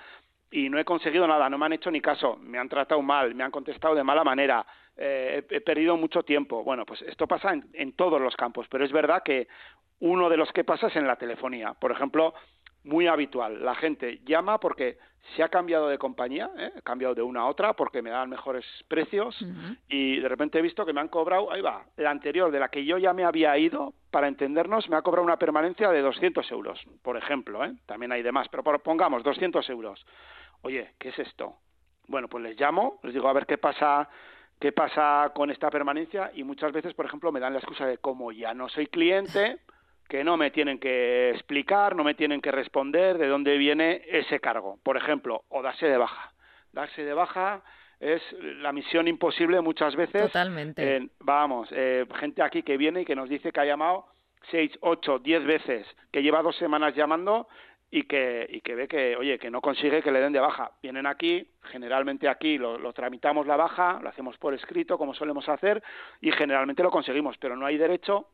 y no he conseguido nada, no me han hecho ni caso, me han tratado mal, me han contestado de mala manera, eh, he, perdido mucho tiempo. Bueno, pues esto pasa en, en todos los campos, pero es verdad que uno de los que pasa es en la telefonía. Por ejemplo, muy habitual, la gente llama porque se ha cambiado de compañía, ¿eh? he cambiado de una a otra porque me dan mejores precios y de repente he visto que me han cobrado, ahí va, la anterior de la que yo ya me había ido para entendernos, me ha cobrado una permanencia de 200 euros, por ejemplo, ¿eh? también hay demás, pero por- pongamos 200 euros. Oye, ¿qué es esto? Bueno, pues les llamo, les digo a ver qué pasa, qué pasa con esta permanencia y muchas veces, por ejemplo, me dan la excusa de como ya no soy cliente, que no me tienen que explicar, no me tienen que responder de dónde viene ese cargo, por ejemplo, o darse de baja. Darse de baja es la misión imposible muchas veces. Totalmente. Eh, vamos, eh, gente aquí que viene y que nos dice que ha llamado seis, ocho, diez veces, que lleva dos semanas llamando y que, y que ve que, oye, que no consigue que le den de baja. Vienen aquí, generalmente aquí lo, lo tramitamos la baja, lo hacemos por escrito, como solemos hacer, y generalmente lo conseguimos, pero no hay derecho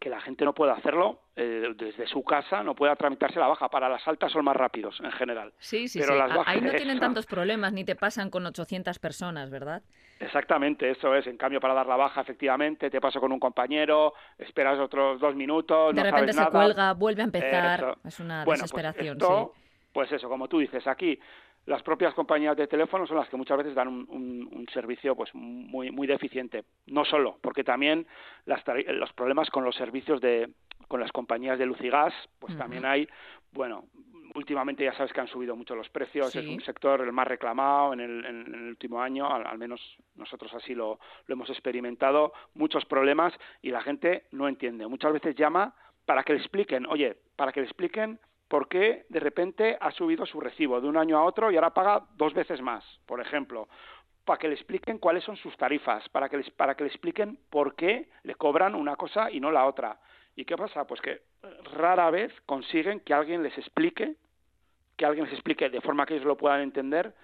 que la gente no pueda hacerlo eh, desde su casa, no pueda tramitarse la baja. Para las altas son más rápidos en general. Sí, sí, Pero sí. las Ahí no tienen tantos problemas ni te pasan con 800 personas, ¿verdad? Exactamente, eso es. En cambio, para dar la baja, efectivamente, te paso con un compañero, esperas otros dos minutos, De no repente sabes se nada. cuelga, vuelve a empezar. Eso. Es una Bueno, pues desesperación, esto, sí. Pues eso, como tú dices, aquí las propias compañías de teléfono son las que muchas veces dan un, un- un servicio pues muy muy deficiente. No solo, porque también las los problemas con los servicios de con las compañías de luz y gas, pues también hay, bueno, últimamente ya sabes que han subido mucho los precios, es un sector el más reclamado en el, en- en el último año, al, al menos nosotros así lo, lo hemos experimentado, muchos problemas y la gente no entiende. Muchas veces llama para que le expliquen, oye, para que le expliquen por qué de repente ha subido su recibo de un año a otro y ahora paga dos veces más, por ejemplo para que le expliquen cuáles son sus tarifas, para que les, para que le expliquen por qué le cobran una cosa y no la otra. ¿Y qué pasa? Pues que rara vez consiguen que alguien les explique, que alguien les explique de forma que ellos lo puedan entender,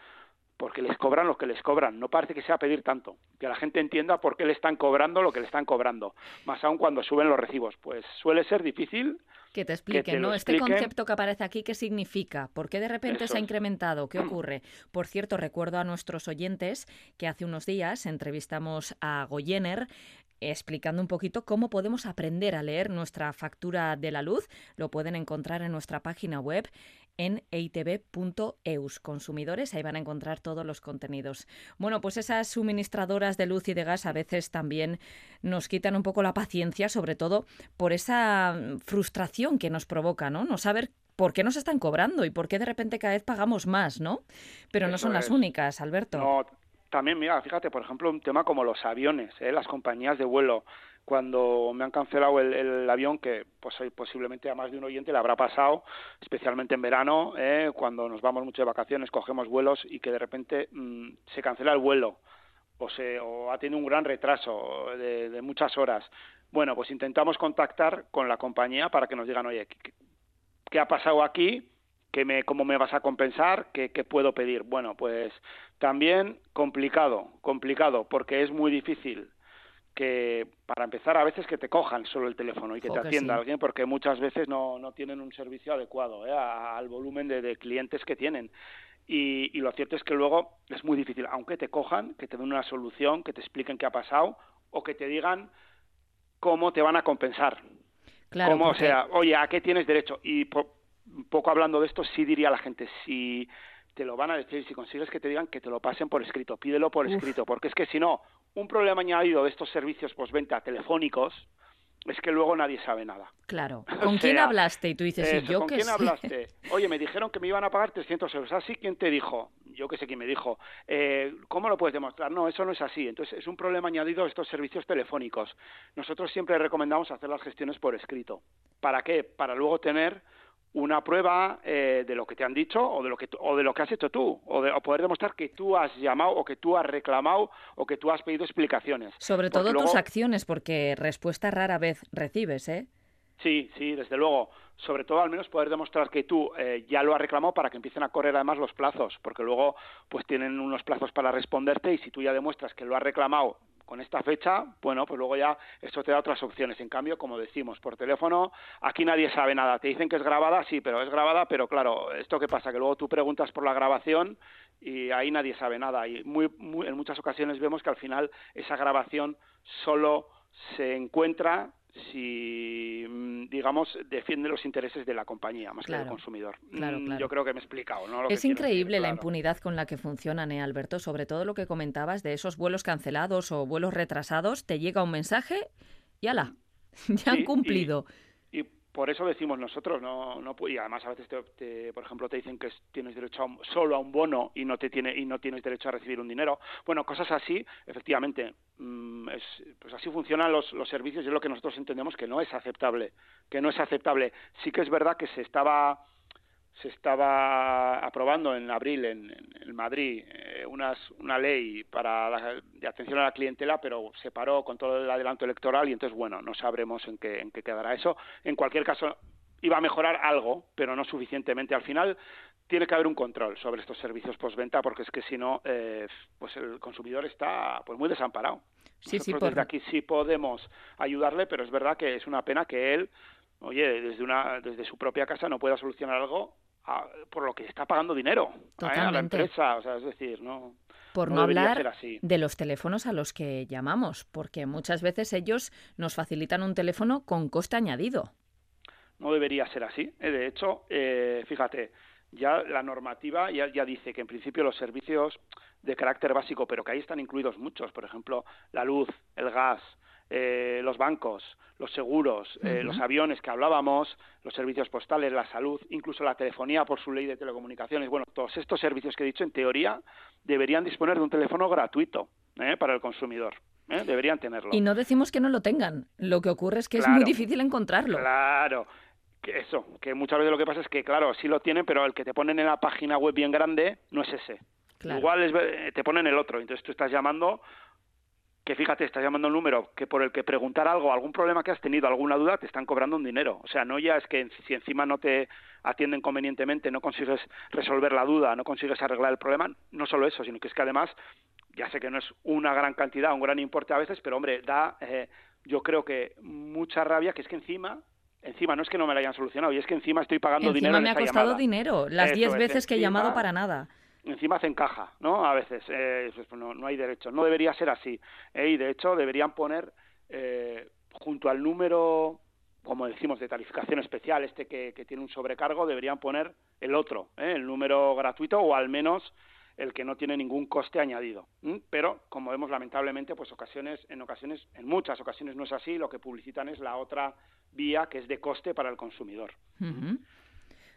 porque les cobran lo que les cobran. No parece que sea pedir tanto, que la gente entienda por qué le están cobrando lo que le están cobrando, más aún cuando suben los recibos. Pues suele ser difícil Que te expliquen, ¿no? Este expliquen. concepto que aparece aquí, ¿qué significa? ¿Por qué de repente Eso se ha incrementado? ¿Qué ocurre? Por cierto, recuerdo a nuestros oyentes que hace unos días entrevistamos a Goyener explicando un poquito cómo podemos aprender a leer nuestra factura de la luz. Lo pueden encontrar en nuestra página web en eitv.eus. Consumidores, ahí van a encontrar todos los contenidos. Bueno, pues esas suministradoras de luz y de gas a veces también nos quitan un poco la paciencia, sobre todo por esa mm, frustración que nos provoca, ¿no? No saber por qué nos están cobrando y por qué de repente cada vez pagamos más, ¿no? Pero no son las es. únicas, Alberto. No, también, mira, fíjate, por ejemplo, un tema como los aviones, ¿eh? las compañías de vuelo. Cuando me han cancelado el, el avión, que pues hoy posiblemente a más de un oyente le habrá pasado, especialmente en verano, ¿eh? cuando nos vamos mucho de vacaciones, cogemos vuelos y que de repente mm, se cancela el vuelo o, se, o ha tenido un gran retraso de, muchas horas. Bueno, pues intentamos contactar con la compañía para que nos digan, oye, ¿qué, ha pasado aquí? ¿Qué me, ¿Cómo me vas a compensar? ¿Qué, ¿Qué puedo pedir? Bueno, pues también complicado, complicado, porque es muy difícil que, para empezar, a veces que te cojan solo el teléfono y que te atienda sí. alguien, porque muchas veces no, no tienen un servicio adecuado ¿eh? a- al volumen de, de clientes que tienen. Y, y lo cierto es que luego es muy difícil, aunque te cojan, que te den una solución, que te expliquen qué ha pasado o que te digan cómo te van a compensar. Claro, Cómo, porque- o sea, oye, ¿a qué tienes derecho? Y po- poco hablando de esto, sí diría a la gente, si te lo van a decir, si consigues que te digan que te lo pasen por escrito, pídelo por Uf. escrito, porque es que si no, un problema añadido de estos servicios postventa telefónicos es que luego nadie sabe nada. Claro. *laughs* O ¿Con quién sea, hablaste? Y tú dices, Eso, yo ¿Con quién sé. hablaste? *laughs* Oye, me dijeron que me iban a pagar 300 euros. ¿Así quién te dijo? Yo qué sé quién me dijo. Eh, ¿Cómo lo puedes demostrar? No, eso no es así. Entonces, es un problema añadido a estos servicios telefónicos. Nosotros siempre recomendamos hacer las gestiones por escrito. ¿Para qué? Para luego tener una prueba eh, de lo que te han dicho o de lo que o de lo que has hecho tú o, de, o poder demostrar que tú has llamado o que tú has reclamado o que tú has pedido explicaciones Sobre todo tus acciones, porque respuesta rara vez recibes, ¿eh? Sí, sí, desde luego. Sobre todo, al menos poder demostrar que tú eh, ya lo has reclamado para que empiecen a correr además los plazos, porque luego pues tienen unos plazos para responderte y si tú ya demuestras que lo has reclamado con esta fecha, bueno, pues luego ya esto te da otras opciones. En cambio, como decimos, por teléfono, aquí nadie sabe nada. Te dicen que es grabada, sí, pero es grabada, pero claro, ¿esto qué pasa? Que luego tú preguntas por la grabación y ahí nadie sabe nada. Y muy, en muchas ocasiones vemos que al final esa grabación solo se encuentra si, mm, digamos, defiende los intereses de la compañía más que del consumidor. claro, Mm, claro. Yo creo que me he explicado, ¿no? Lo que Es decir, increíble la impunidad con la que funcionan, ¿eh, Alberto? Sobre todo lo que comentabas de esos vuelos cancelados o vuelos retrasados, te llega un mensaje y ala. *laughs* ya han Sí, cumplido. Y por eso decimos nosotros, no, no y además a veces, te, te- por ejemplo, te dicen que es- tienes derecho a un- solo a un bono y no te tiene y no tienes derecho a recibir un dinero. Bueno, cosas así, efectivamente, mm, es, pues así funcionan los, los servicios y es lo que nosotros entendemos que no es aceptable, que no es aceptable. Sí que es verdad que se estaba se estaba aprobando en abril en, Madrid eh, unas, una ley para la- de atención a la clientela, pero se paró con todo el adelanto electoral y entonces, bueno, no sabremos en qué, en qué quedará eso. En cualquier caso, iba a mejorar algo, pero no suficientemente. Al final, tiene que haber un control sobre estos servicios postventa, porque es que si no, eh, pues el consumidor está pues muy desamparado. Sí, sí, Nosotros por- desde aquí sí podemos ayudarle, pero es verdad que es una pena que él, oye, desde una desde su propia casa no pueda solucionar algo a- por lo que está pagando dinero ¿eh? a la empresa, o sea, es decir, no Por no hablar así. de los teléfonos a los que llamamos, porque muchas veces ellos nos facilitan un teléfono con coste añadido. no debería ser así. Eh, De hecho, eh, fíjate, ya la normativa ya, ya dice que en principio los servicios de carácter básico, pero que ahí están incluidos muchos, por ejemplo, la luz, el gas, eh, los bancos, los seguros, eh, los aviones que hablábamos, los servicios postales, la salud, incluso la telefonía por su ley de telecomunicaciones. Bueno, todos estos servicios que he dicho, en teoría, deberían disponer de un teléfono gratuito ¿eh? para el consumidor. ¿eh? Deberían tenerlo. Y no decimos que no lo tengan. Lo que ocurre es que es muy difícil encontrarlo. Claro, que eso, que muchas veces lo que pasa es que, claro, sí lo tienen, pero el que te ponen en la página web bien grande no es ese. Claro. Igual es, eh, te ponen el otro, entonces tú estás llamando, que fíjate, estás llamando un número que por el que preguntar algo, algún problema que has tenido, alguna duda, te están cobrando un dinero. O sea, no ya es que en- si encima no te atienden convenientemente, no consigues resolver la duda, no consigues arreglar el problema, no solo eso, sino que es que además, ya sé que no es una gran cantidad, un gran importe a veces, pero hombre, da, eh, yo creo que mucha rabia, que es que encima, encima no es que no me la hayan solucionado, y es que encima estoy pagando dinero Encima en me ha esa costado llamada. dinero, las Eso 10 es, veces que he llamado para nada. Encima hacen caja, ¿no? A veces, eh, pues, no, no hay derecho, no debería ser así. ¿eh? Y de hecho deberían poner eh, junto al número, como decimos, de tarificación especial, este que, que tiene un sobrecargo, deberían poner el otro, ¿eh? el número gratuito o al menos el que no tiene ningún coste añadido. Pero, como vemos lamentablemente, pues ocasiones, en ocasiones, en muchas ocasiones no es así, lo que publicitan es la otra vía que es de coste para el consumidor.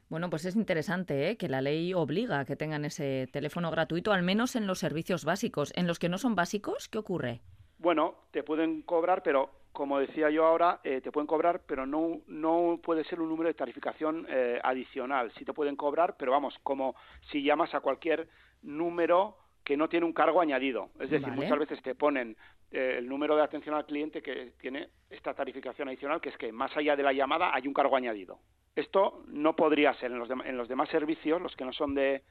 Bueno, pues es interesante ¿eh? que la ley obliga a que tengan ese teléfono gratuito, al menos en los servicios básicos. En los que no son básicos, ¿qué ocurre? Bueno, te pueden cobrar, pero como decía yo ahora, eh, te pueden cobrar, pero no, no puede ser un número de tarificación eh, adicional. Sí te pueden cobrar, pero vamos, como si llamas a cualquier número que no tiene un cargo añadido. Es decir, Vale. muchas veces te ponen eh, el número de atención al cliente que tiene esta tarificación adicional, que es que más allá de la llamada hay un cargo añadido. Esto no podría ser en los, dem- en los demás servicios, los que no son de,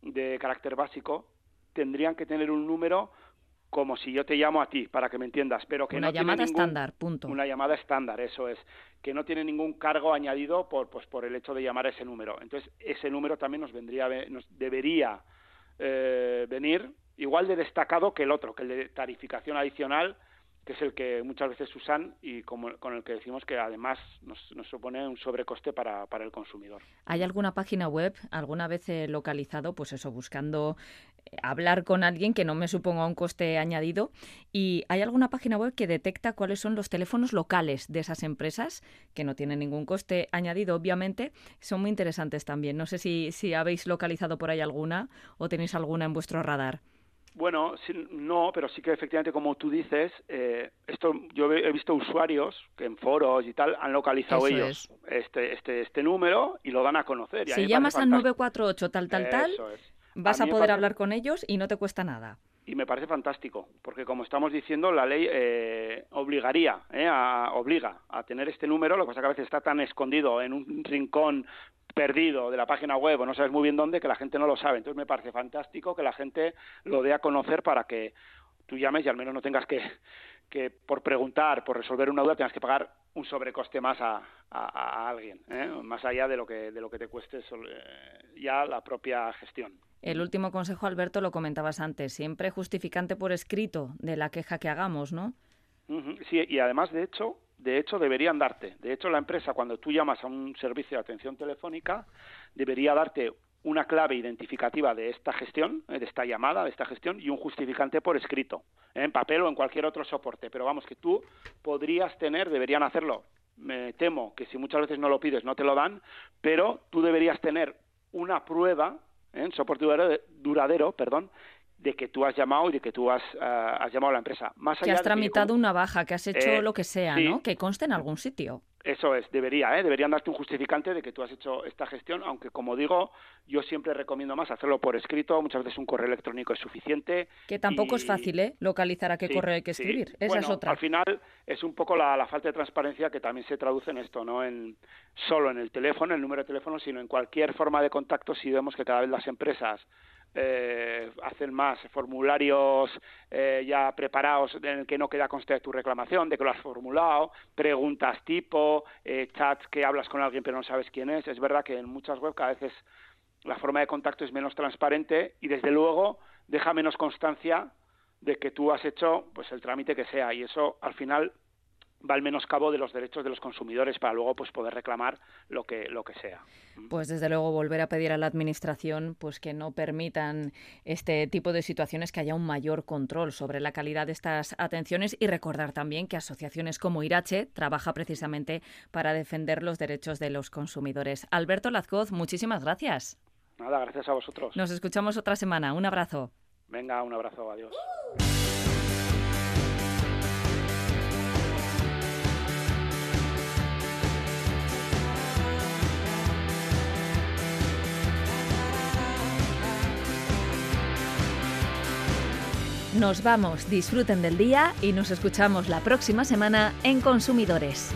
de carácter básico, tendrían que tener un número como si yo te llamo a ti, para que me entiendas, pero que Una no tiene llamada ningún- estándar, punto. Una llamada estándar, eso es, que no tiene ningún cargo añadido por, pues, por el hecho de llamar a ese número. Entonces, ese número también nos vendría, nos debería eh, venir igual de destacado que el otro, que el de tarificación adicional, que es el que muchas veces usan y como, con el que decimos que además nos, nos supone un sobrecoste para, para el consumidor. ¿Hay alguna página web alguna vez he localizado, pues eso, buscando eh, hablar con alguien que no me suponga un coste añadido? ¿Y hay alguna página web que detecta cuáles son los teléfonos locales de esas empresas, que no tienen ningún coste añadido, obviamente? Son muy interesantes también. No sé si, si habéis localizado por ahí alguna o tenéis alguna en vuestro radar. Bueno, no, pero sí que efectivamente, como tú dices, eh, esto yo he visto usuarios que en foros y tal han localizado Eso ellos este, este, este número y lo dan a conocer. y Si llamas al fantástico. 948 tal, tal, tal, es. Vas A poder hablar con ellos y no te cuesta nada. Y me parece fantástico, porque como estamos diciendo, la ley eh, obligaría, eh, a, obliga a tener este número, lo que pasa que a veces está tan escondido en un rincón perdido de la página web o no sabes muy bien dónde que la gente no lo sabe. Entonces me parece fantástico que la gente lo dé a conocer para que tú llames y al menos no tengas que, que por preguntar, por resolver una duda, tengas que pagar un sobrecoste más a, a- a alguien, ¿eh? más allá de lo que, de lo que te cueste sol- eh, ya la propia gestión. El último consejo, Alberto, lo comentabas antes, siempre justificante por escrito de la queja que hagamos, ¿no? Sí, y además, de hecho, de hecho deberían darte. De hecho, la empresa, cuando tú llamas a un servicio de atención telefónica, debería darte una clave identificativa de esta gestión, eh, de esta llamada, de esta gestión, y un justificante por escrito, ¿eh? en papel o en cualquier otro soporte. Pero vamos, que tú podrías tener, deberían hacerlo. Me temo que si muchas veces no lo pides no te lo dan, pero tú deberías tener una prueba, ¿eh? soporte duradero, duradero, perdón, de que tú has llamado y de que tú has, eh, has llamado a la empresa. Más Que allá has de tramitado una baja, que has hecho Eh, lo que sea, sí. ¿no? Que conste en algún sitio. Eso es, debería, ¿eh? deberían darte un justificante de que tú has hecho esta gestión, aunque como digo, yo siempre recomiendo más hacerlo por escrito, muchas veces un correo electrónico es suficiente. Que tampoco es fácil, ¿eh? Localizar a qué Sí, correo hay que sí. escribir. Esa Bueno, es otra. Al final es un poco la, la falta de transparencia que también se traduce en esto, no en solo en el teléfono, el número de teléfono, sino en cualquier forma de contacto. Si vemos que cada vez las empresas eh, hacen más formularios eh, ya preparados en el que no queda consta de tu reclamación, de que lo has formulado, preguntas tipo, eh, chats que hablas con alguien pero no sabes quién es. Es verdad que en muchas web cada vez es la forma de contacto es menos transparente y desde luego deja menos constancia de que tú has hecho pues el trámite que sea y eso al final va al menoscabo de los derechos de los consumidores para luego pues poder reclamar lo que lo que sea. Pues desde luego volver a pedir a la administración pues que no permitan este tipo de situaciones, que haya un mayor control sobre la calidad de estas atenciones y recordar también que asociaciones como Irache trabaja precisamente para defender los derechos de los consumidores. Alberto Lazcoz, muchísimas gracias. Nada, gracias a vosotros. Nos escuchamos otra semana. Un abrazo. Venga, un abrazo, adiós. Nos vamos, disfruten del día y nos escuchamos la próxima semana en Consumidores.